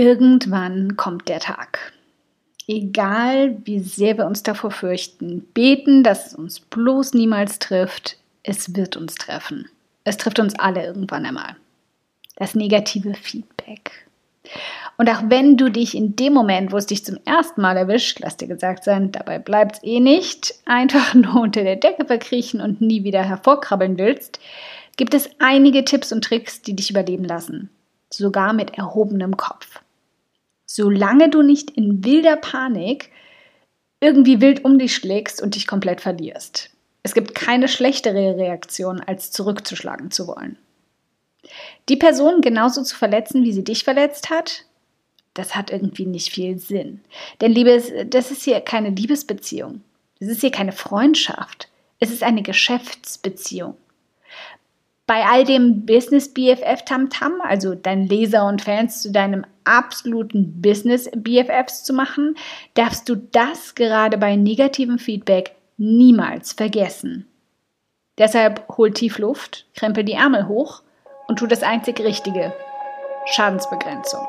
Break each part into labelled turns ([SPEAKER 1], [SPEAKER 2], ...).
[SPEAKER 1] Irgendwann kommt der Tag. Egal wie sehr wir uns davor fürchten, beten, dass es uns bloß niemals trifft, es wird uns treffen. Es trifft uns alle irgendwann einmal. Das negative Feedback. Und auch wenn du dich in dem Moment, wo es dich zum ersten Mal erwischt, lass dir gesagt sein, dabei bleibt es eh nicht, einfach nur unter der Decke verkriechen und nie wieder hervorkrabbeln willst, gibt es einige Tipps und Tricks, die dich überleben lassen. Sogar mit erhobenem Kopf. Solange du nicht in wilder Panik irgendwie wild um dich schlägst und dich komplett verlierst. Es gibt keine schlechtere Reaktion, als zurückzuschlagen zu wollen. Die Person genauso zu verletzen, wie sie dich verletzt hat, das hat irgendwie nicht viel Sinn. Denn Liebe, das ist hier keine Liebesbeziehung. Das ist hier keine Freundschaft. Es ist eine Geschäftsbeziehung. Bei all dem Business BFF Tamtam, also deinen Leser und Fans zu deinem absoluten Business BFFs zu machen, darfst du das gerade bei negativem Feedback niemals vergessen. Deshalb hol tief Luft, krempel die Ärmel hoch und tu das einzig Richtige. Schadensbegrenzung.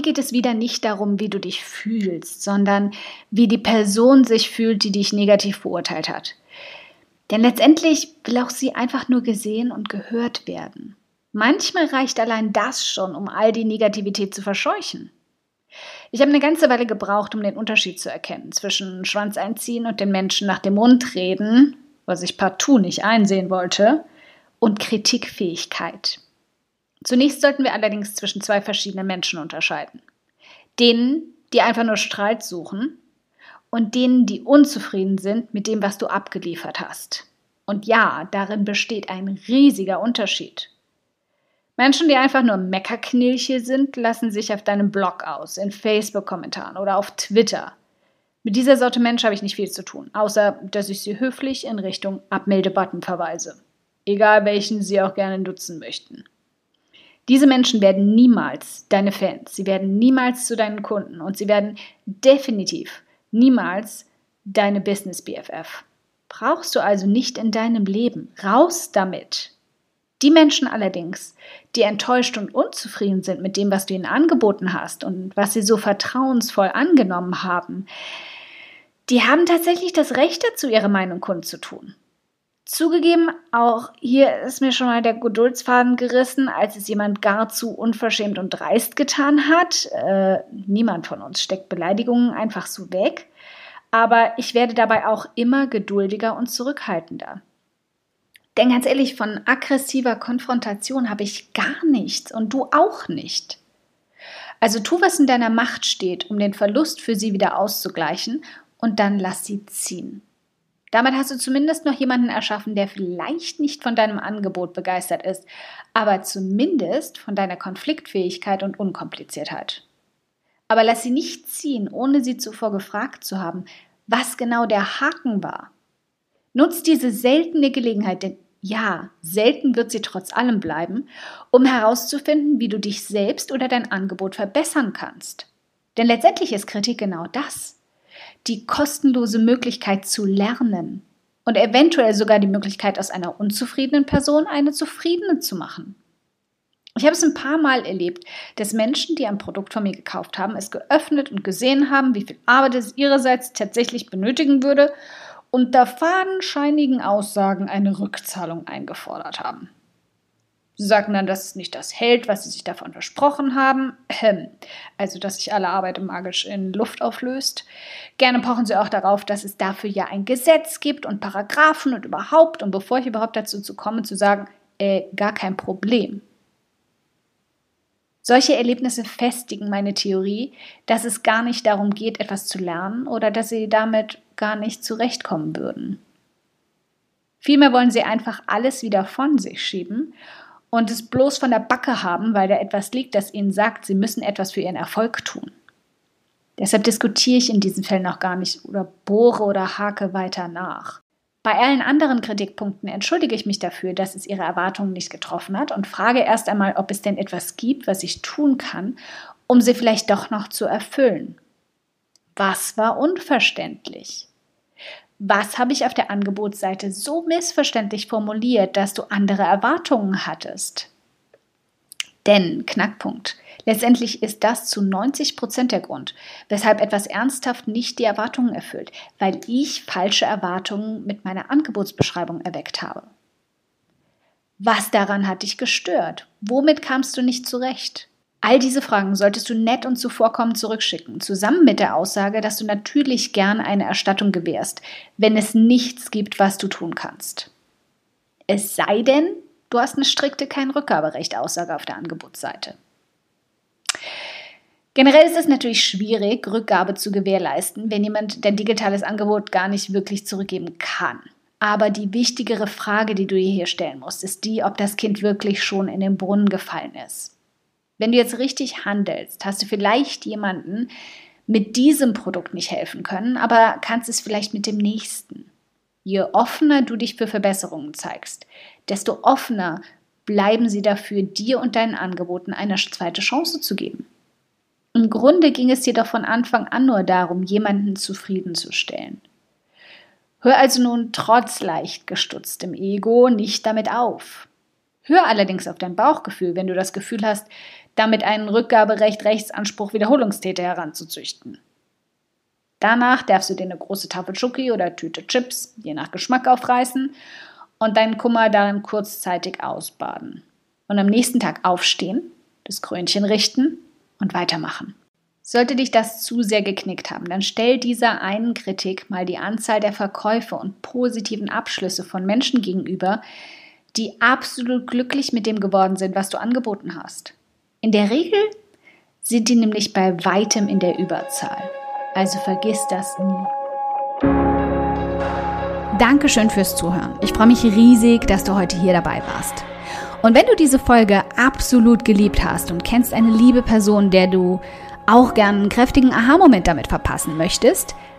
[SPEAKER 1] Hier geht es wieder nicht darum, wie du dich fühlst, sondern wie die Person sich fühlt, die dich negativ beurteilt hat. Denn letztendlich will auch sie einfach nur gesehen und gehört werden. Manchmal reicht allein das schon, um all die Negativität zu verscheuchen. Ich habe eine ganze Weile gebraucht, um den Unterschied zu erkennen zwischen Schwanz einziehen und den Menschen nach dem Mund reden, was ich partout nicht einsehen wollte, und Kritikfähigkeit. Zunächst sollten wir allerdings zwischen zwei verschiedenen Menschen unterscheiden. Denen, die einfach nur Streit suchen und denen, die unzufrieden sind mit dem, was du abgeliefert hast. Und ja, darin besteht ein riesiger Unterschied. Menschen, die einfach nur Meckerknilche sind, lassen sich auf deinem Blog aus, in Facebook-Kommentaren oder auf Twitter. Mit dieser Sorte Mensch habe ich nicht viel zu tun, außer dass ich sie höflich in Richtung Abmelde-Button verweise. Egal welchen sie auch gerne nutzen möchten. Diese Menschen werden niemals deine Fans, sie werden niemals zu deinen Kunden und sie werden definitiv niemals deine Business BFF. Brauchst du also nicht in deinem Leben. Raus damit. Die Menschen allerdings, die enttäuscht und unzufrieden sind mit dem, was du ihnen angeboten hast und was sie so vertrauensvoll angenommen haben, die haben tatsächlich das Recht dazu, ihre Meinung kundzutun. Zugegeben, auch hier ist mir schon mal der Geduldsfaden gerissen, als es jemand gar zu unverschämt und dreist getan hat. Äh, niemand von uns steckt Beleidigungen einfach so weg. Aber ich werde dabei auch immer geduldiger und zurückhaltender. Denn ganz ehrlich, von aggressiver Konfrontation habe ich gar nichts und du auch nicht. Also tu, was in deiner Macht steht, um den Verlust für sie wieder auszugleichen und dann lass sie ziehen. Damit hast du zumindest noch jemanden erschaffen, der vielleicht nicht von deinem Angebot begeistert ist, aber zumindest von deiner Konfliktfähigkeit und Unkompliziertheit. Aber lass sie nicht ziehen, ohne sie zuvor gefragt zu haben, was genau der Haken war. Nutz diese seltene Gelegenheit, denn ja, selten wird sie trotz allem bleiben, um herauszufinden, wie du dich selbst oder dein Angebot verbessern kannst. Denn letztendlich ist Kritik genau das. Die kostenlose Möglichkeit zu lernen und eventuell sogar die Möglichkeit, aus einer unzufriedenen Person eine zufriedene zu machen. Ich habe es ein paar Mal erlebt, dass Menschen, die ein Produkt von mir gekauft haben, es geöffnet und gesehen haben, wie viel Arbeit es ihrerseits tatsächlich benötigen würde unter fadenscheinigen Aussagen eine Rückzahlung eingefordert haben. Sie sagten dann, dass es nicht das hält, was sie sich davon versprochen haben. Also, dass sich alle Arbeit magisch in Luft auflöst. Gerne pochen sie auch darauf, dass es dafür ja ein Gesetz gibt und Paragraphen und überhaupt. Und bevor ich überhaupt dazu zu komme, zu sagen, äh, gar kein Problem. Solche Erlebnisse festigen meine Theorie, dass es gar nicht darum geht, etwas zu lernen oder dass sie damit gar nicht zurechtkommen würden. Vielmehr wollen sie einfach alles wieder von sich schieben und es bloß von der Backe haben, weil da etwas liegt, das ihnen sagt, sie müssen etwas für ihren Erfolg tun. Deshalb diskutiere ich in diesen Fällen noch gar nicht oder bohre oder hake weiter nach. Bei allen anderen Kritikpunkten entschuldige ich mich dafür, dass es ihre Erwartungen nicht getroffen hat und frage erst einmal, ob es denn etwas gibt, was ich tun kann, um sie vielleicht doch noch zu erfüllen. Was war unverständlich? Was habe ich auf der Angebotsseite so missverständlich formuliert, dass du andere Erwartungen hattest? Denn, Knackpunkt, letztendlich ist das zu 90 Prozent der Grund, weshalb etwas ernsthaft nicht die Erwartungen erfüllt, weil ich falsche Erwartungen mit meiner Angebotsbeschreibung erweckt habe. Was daran hat dich gestört? Womit kamst du nicht zurecht? All diese Fragen solltest du nett und zuvorkommend zurückschicken, zusammen mit der Aussage, dass du natürlich gern eine Erstattung gewährst, wenn es nichts gibt, was du tun kannst. Es sei denn, du hast eine strikte kein Rückgaberecht Aussage auf der Angebotsseite. Generell ist es natürlich schwierig, Rückgabe zu gewährleisten, wenn jemand dein digitales Angebot gar nicht wirklich zurückgeben kann. Aber die wichtigere Frage, die du dir hier stellen musst, ist die, ob das Kind wirklich schon in den Brunnen gefallen ist. Wenn du jetzt richtig handelst, hast du vielleicht jemanden mit diesem Produkt nicht helfen können, aber kannst es vielleicht mit dem nächsten. Je offener du dich für Verbesserungen zeigst, desto offener bleiben sie dafür, dir und deinen Angeboten eine zweite Chance zu geben. Im Grunde ging es dir doch von Anfang an nur darum, jemanden zufriedenzustellen. Hör also nun trotz leicht gestutztem Ego nicht damit auf. Hör allerdings auf dein Bauchgefühl, wenn du das Gefühl hast, damit einen Rückgaberecht Rechtsanspruch Wiederholungstäter heranzuzüchten. Danach darfst du dir eine große Tafel Schoki oder Tüte Chips, je nach Geschmack, aufreißen und deinen Kummer darin kurzzeitig ausbaden. Und am nächsten Tag aufstehen, das Krönchen richten und weitermachen. Sollte dich das zu sehr geknickt haben, dann stell dieser einen Kritik mal die Anzahl der Verkäufe und positiven Abschlüsse von Menschen gegenüber, die absolut glücklich mit dem geworden sind, was du angeboten hast. In der Regel sind die nämlich bei weitem in der Überzahl. Also vergiss das nie. Dankeschön fürs Zuhören. Ich freue mich riesig, dass du heute hier dabei warst. Und wenn du diese Folge absolut geliebt hast und kennst eine liebe Person, der du auch gern einen kräftigen Aha-Moment damit verpassen möchtest,